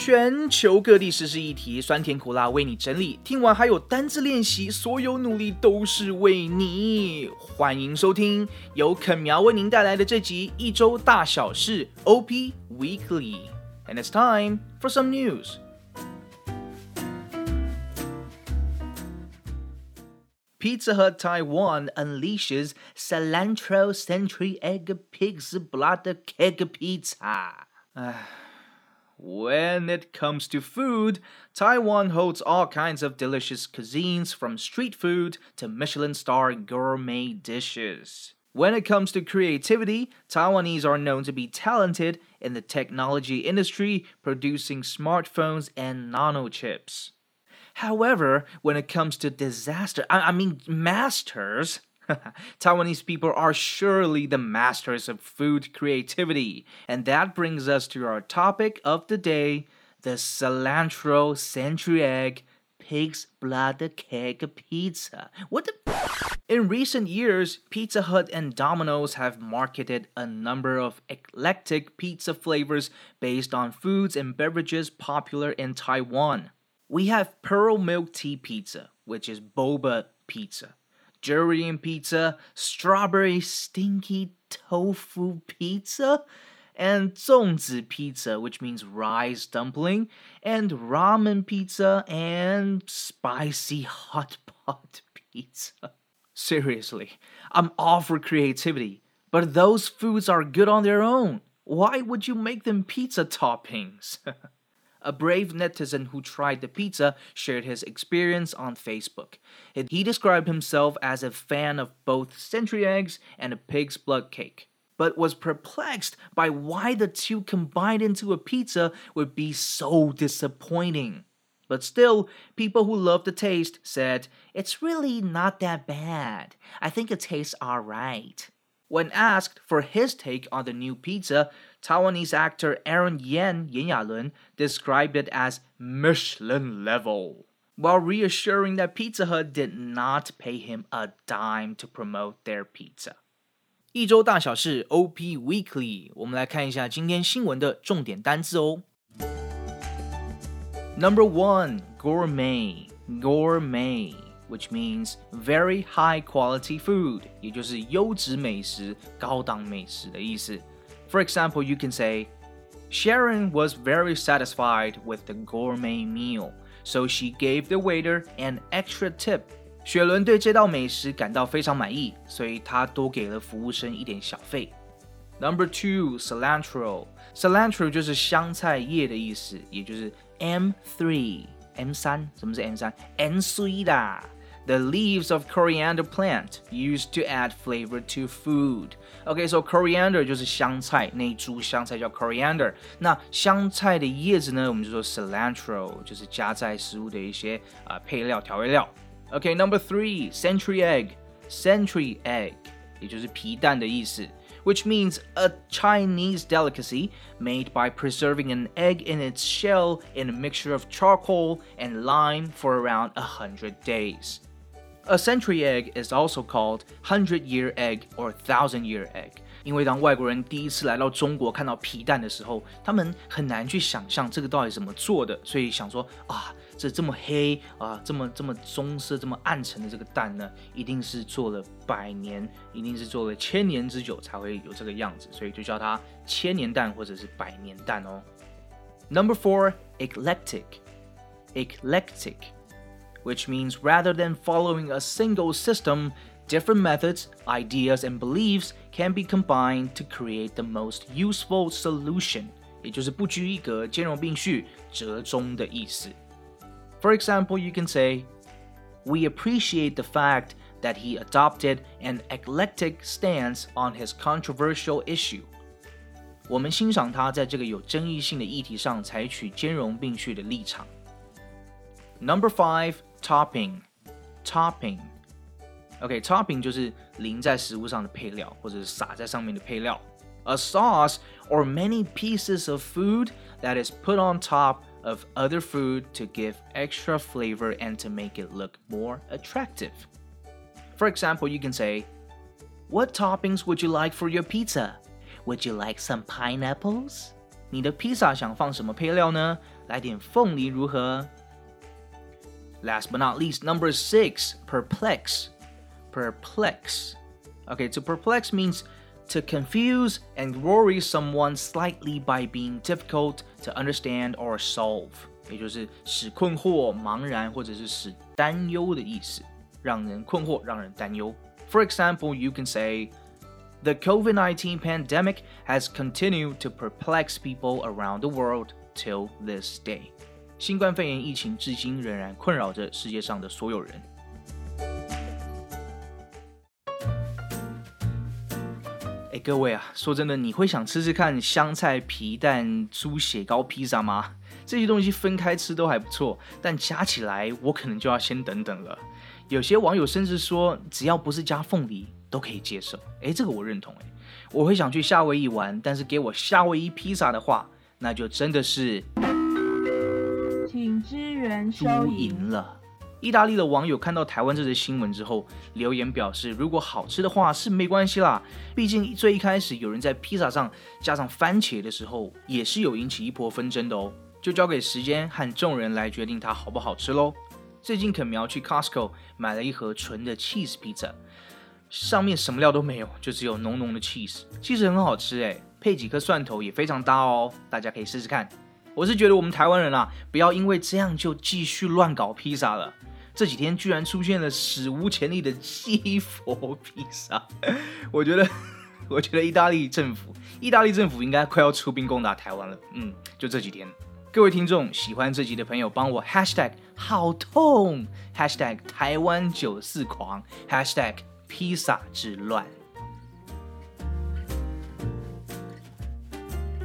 全球各地时事议题，酸甜苦辣为你整理。听完还有单字练习，所有努力都是为你。欢迎收听由肯苗为您带来的这集一周大小事 OP Weekly。And it's time for some news. Pizza Hut Taiwan unleashes cilantro century egg pig's blood keg pizza. When it comes to food, Taiwan holds all kinds of delicious cuisines from street food to Michelin star gourmet dishes. When it comes to creativity, Taiwanese are known to be talented in the technology industry, producing smartphones and nanochips. However, when it comes to disaster, I, I mean, masters, Taiwanese people are surely the masters of food creativity. And that brings us to our topic of the day the cilantro century egg pig's blood cake pizza. What the? In recent years, Pizza Hut and Domino's have marketed a number of eclectic pizza flavors based on foods and beverages popular in Taiwan. We have pearl milk tea pizza, which is boba pizza durian pizza, strawberry stinky tofu pizza, and zongzi pizza, which means rice dumpling, and ramen pizza, and spicy hot pot pizza. Seriously, I'm all for creativity, but those foods are good on their own. Why would you make them pizza toppings? A brave netizen who tried the pizza shared his experience on Facebook. He described himself as a fan of both century eggs and a pig's blood cake, but was perplexed by why the two combined into a pizza would be so disappointing. But still, people who love the taste said, It's really not that bad. I think it tastes alright. When asked for his take on the new pizza, Taiwanese actor Aaron Yan Yan Yalun described it as Michelin level, while reassuring that Pizza Hut did not pay him a dime to promote their pizza. 一周大小事 OP one, gourmet, gourmet which means very high quality food，也就是优质美食、高档美食的意思。for example, you can say, Sharon was very satisfied with the gourmet meal, so she gave the waiter an extra tip. 雪伦对这道美食感到非常满意，所以她多给了服务生一点小费。Number two, cilantro. Cilantro 就是香菜叶的意思，也就是 M three M 三。什么是 M 三？M 3啦。 the leaves of coriander plant used to add flavor to food. Okay, so coriander 就是香菜，那一株香菜叫 coriander。那香菜的叶子呢，我们就说 cilantro，就是加在食物的一些啊、呃、配料、调味料。Okay, number three, century egg. Century egg，也就是皮蛋的意思。which means a Chinese delicacy made by preserving an egg in its shell in a mixture of charcoal and lime for around a hundred days. A century egg is also called hundred year egg or thousand year egg。因为当外国人第一次来到中国看到皮蛋的时候，他们很难去想象这个到底怎么做的，所以想说啊，这这么黑啊，这么这么棕色、这么暗沉的这个蛋呢，一定是做了百年，一定是做了千年之久才会有这个样子，所以就叫它千年蛋或者是百年蛋哦。Number four, eclectic, eclectic. which means rather than following a single system, different methods, ideas, and beliefs can be combined to create the most useful solution. For example, you can say, We appreciate the fact that he adopted an eclectic stance on his controversial issue. 我们欣赏他在这个有争议性的议题上采取兼容并蓄的立场。Number five, topping topping OK topping 就是淋在食物上的配料，或者是撒在上面的配料。A sauce or many pieces of food that is put on top of other food to give extra flavor and to make it look more attractive. For example, you can say, What toppings would you like for your pizza? Would you like some pineapples? 你的披萨想放什么配料呢？ 来点凤梨如何 ？Last but not least, number six, perplex. Perplex. Okay, to perplex means to confuse and worry someone slightly by being difficult to understand or solve，也就是使困惑、茫然或者是使担忧的意思，让人困惑，让人担忧。For example, you can say. The COVID 19 pandemic has continued to perplex people around the world till this day. 新冠肺炎疫情至今仍然困扰着世界上的所有人。哎，各位啊，说真的，你会想吃吃看香菜皮蛋猪血糕披萨吗？这些东西分开吃都还不错，但加起来我可能就要先等等了。有些网友甚至说，只要不是加凤梨。都可以接受，哎，这个我认同，哎，我会想去夏威夷玩，但是给我夏威夷披萨的话，那就真的是，请支援收银了。意大利的网友看到台湾这则新闻之后，留言表示，如果好吃的话是没关系啦，毕竟最一开始有人在披萨上加上番茄的时候，也是有引起一波纷争的哦，就交给时间和众人来决定它好不好吃喽。最近肯苗去 Costco 买了一盒纯的 cheese pizza。上面什么料都没有，就只有浓浓的 cheese，其实很好吃诶，配几颗蒜头也非常搭哦，大家可以试试看。我是觉得我们台湾人啊，不要因为这样就继续乱搞披萨了。这几天居然出现了史无前例的西佛披萨，我觉得，我觉得意大利政府，意大利政府应该快要出兵攻打台湾了。嗯，就这几天，各位听众喜欢这集的朋友，帮我 hashtag 好痛，hashtag 台湾九四狂，hashtag。披萨之乱。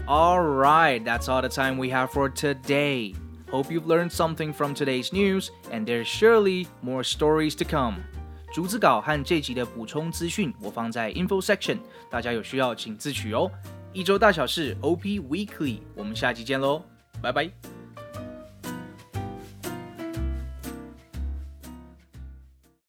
Alright, that's all the time we have for today. Hope you've learned something from today's news, and there's surely more stories to come. 逐字稿和这集的补充资讯我放在 info section，大家有需要请自取哦。一周大小事 OP Weekly，我们下期见喽，拜拜。